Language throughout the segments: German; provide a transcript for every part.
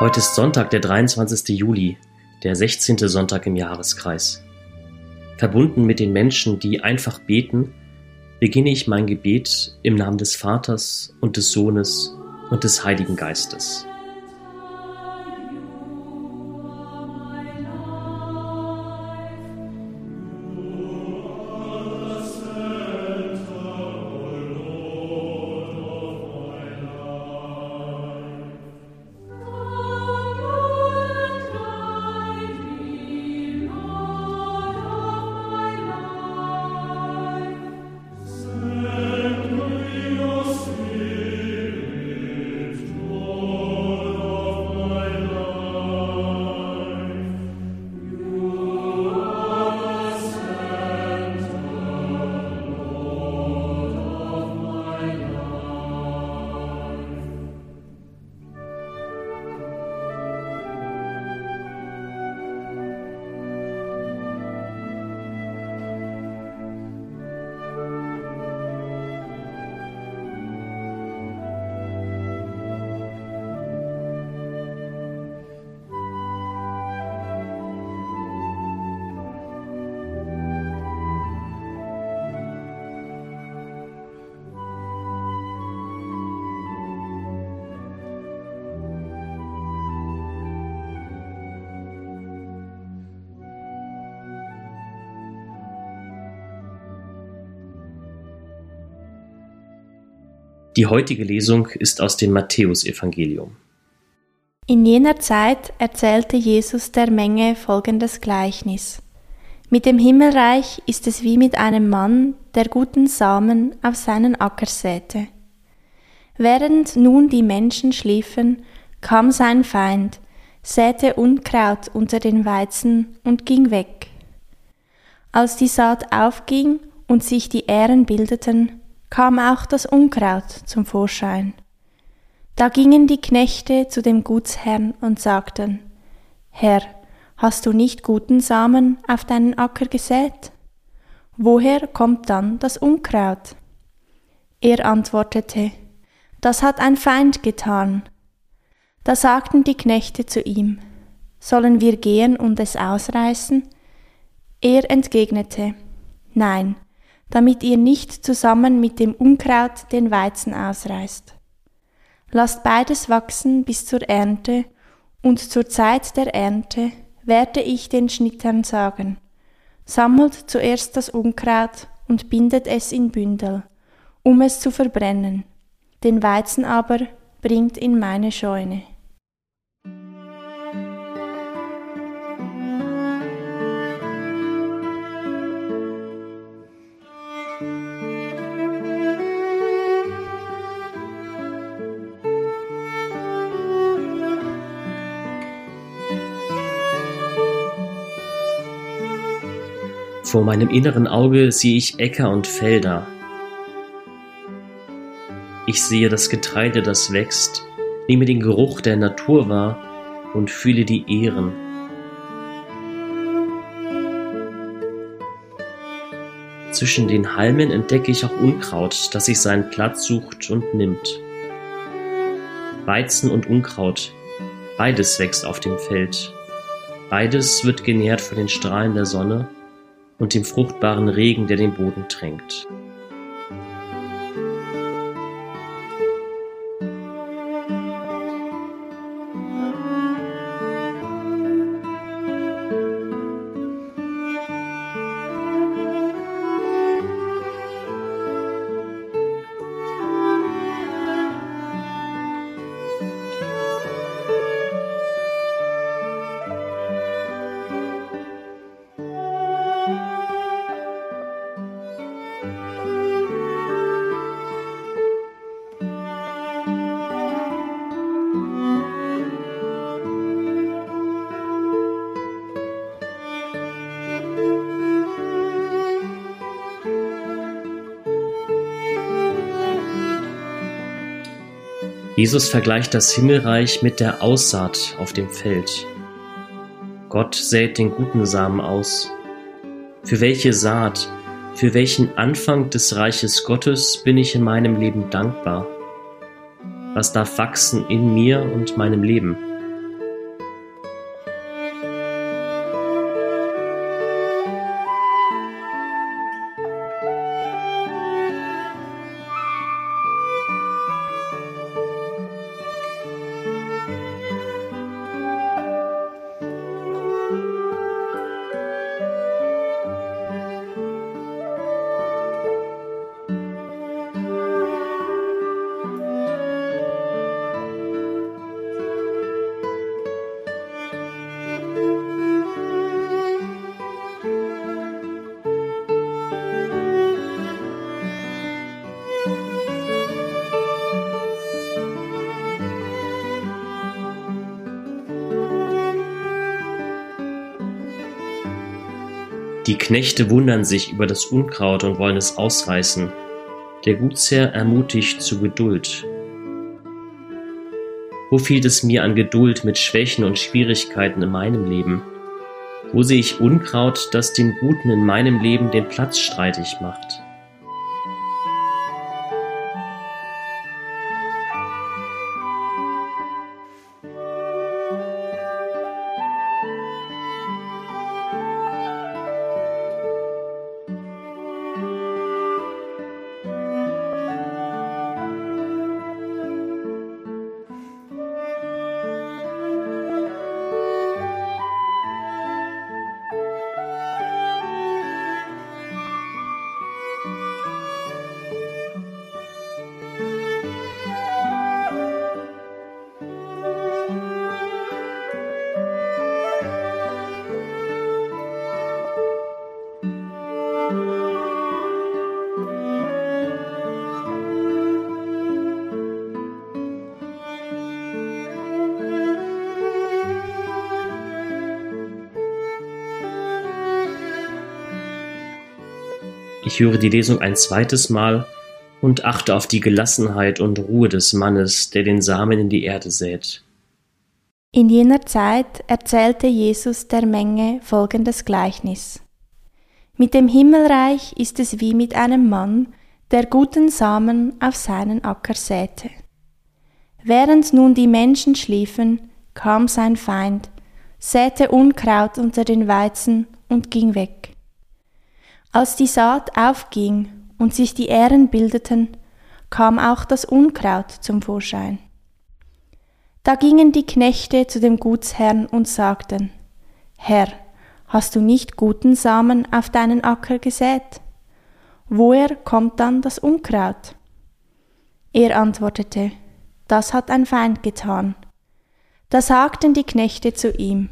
Heute ist Sonntag, der 23. Juli, der 16. Sonntag im Jahreskreis. Verbunden mit den Menschen, die einfach beten, beginne ich mein Gebet im Namen des Vaters und des Sohnes und des Heiligen Geistes. Die heutige Lesung ist aus dem Matthäusevangelium. In jener Zeit erzählte Jesus der Menge folgendes Gleichnis. Mit dem Himmelreich ist es wie mit einem Mann, der guten Samen auf seinen Acker säte. Während nun die Menschen schliefen, kam sein Feind, säte Unkraut unter den Weizen und ging weg. Als die Saat aufging und sich die Ähren bildeten, kam auch das Unkraut zum Vorschein. Da gingen die Knechte zu dem Gutsherrn und sagten, Herr, hast du nicht guten Samen auf deinen Acker gesät? Woher kommt dann das Unkraut? Er antwortete, Das hat ein Feind getan. Da sagten die Knechte zu ihm, Sollen wir gehen und es ausreißen? Er entgegnete, Nein, damit ihr nicht zusammen mit dem Unkraut den Weizen ausreißt. Lasst beides wachsen bis zur Ernte, und zur Zeit der Ernte werde ich den Schnittern sagen, sammelt zuerst das Unkraut und bindet es in Bündel, um es zu verbrennen, den Weizen aber bringt in meine Scheune. Vor meinem inneren Auge sehe ich Äcker und Felder. Ich sehe das Getreide, das wächst, nehme den Geruch der Natur wahr und fühle die Ehren. Zwischen den Halmen entdecke ich auch Unkraut, das sich seinen Platz sucht und nimmt. Weizen und Unkraut, beides wächst auf dem Feld. Beides wird genährt von den Strahlen der Sonne und dem fruchtbaren Regen, der den Boden tränkt. Jesus vergleicht das Himmelreich mit der Aussaat auf dem Feld. Gott sät den guten Samen aus. Für welche Saat, für welchen Anfang des Reiches Gottes bin ich in meinem Leben dankbar? Was darf wachsen in mir und meinem Leben? Die Knechte wundern sich über das Unkraut und wollen es ausreißen. Der Gutsherr ermutigt zu Geduld. Wo fehlt es mir an Geduld mit Schwächen und Schwierigkeiten in meinem Leben? Wo sehe ich Unkraut, das dem Guten in meinem Leben den Platz streitig macht? Ich höre die Lesung ein zweites Mal und achte auf die Gelassenheit und Ruhe des Mannes, der den Samen in die Erde sät. In jener Zeit erzählte Jesus der Menge folgendes Gleichnis. Mit dem Himmelreich ist es wie mit einem Mann, der guten Samen auf seinen Acker säte. Während nun die Menschen schliefen, kam sein Feind, säte Unkraut unter den Weizen und ging weg. Als die Saat aufging und sich die Ähren bildeten, kam auch das Unkraut zum Vorschein. Da gingen die Knechte zu dem Gutsherrn und sagten, Herr, hast du nicht guten Samen auf deinen Acker gesät? Woher kommt dann das Unkraut? Er antwortete, das hat ein Feind getan. Da sagten die Knechte zu ihm,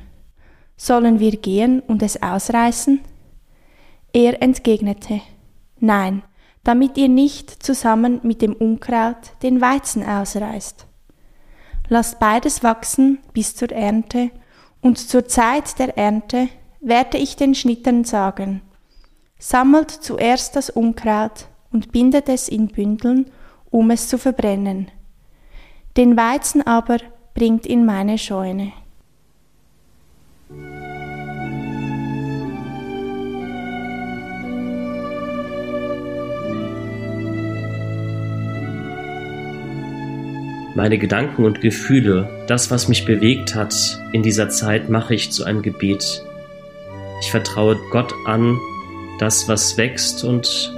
sollen wir gehen und es ausreißen? Er entgegnete, Nein, damit ihr nicht zusammen mit dem Unkraut den Weizen ausreißt. Lasst beides wachsen bis zur Ernte, und zur Zeit der Ernte werde ich den Schnittern sagen, sammelt zuerst das Unkraut und bindet es in Bündeln, um es zu verbrennen. Den Weizen aber bringt in meine Scheune. Meine Gedanken und Gefühle, das, was mich bewegt hat in dieser Zeit, mache ich zu einem Gebet. Ich vertraue Gott an, das, was wächst und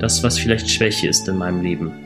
das, was vielleicht Schwäche ist in meinem Leben.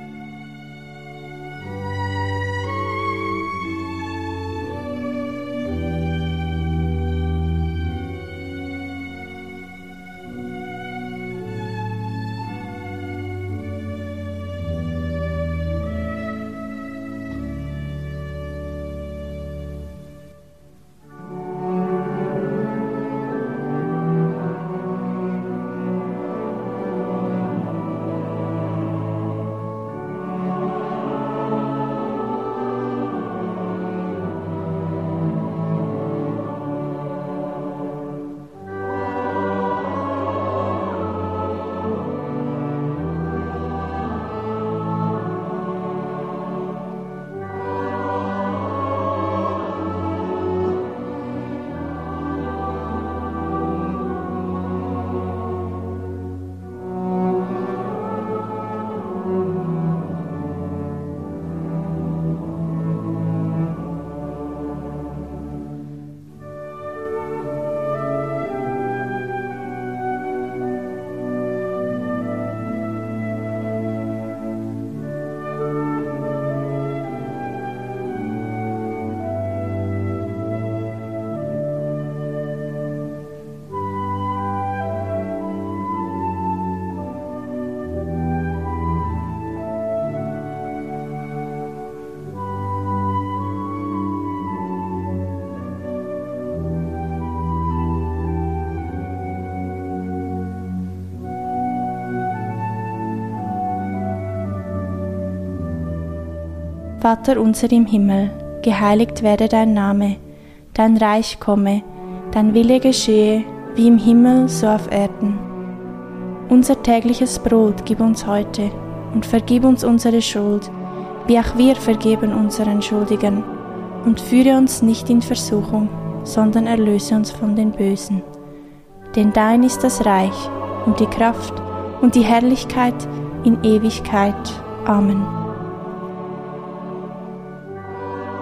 Vater unser im Himmel, geheiligt werde dein Name, dein Reich komme, dein Wille geschehe, wie im Himmel so auf Erden. Unser tägliches Brot gib uns heute und vergib uns unsere Schuld, wie auch wir vergeben unseren Schuldigern. Und führe uns nicht in Versuchung, sondern erlöse uns von den Bösen. Denn dein ist das Reich und die Kraft und die Herrlichkeit in Ewigkeit. Amen.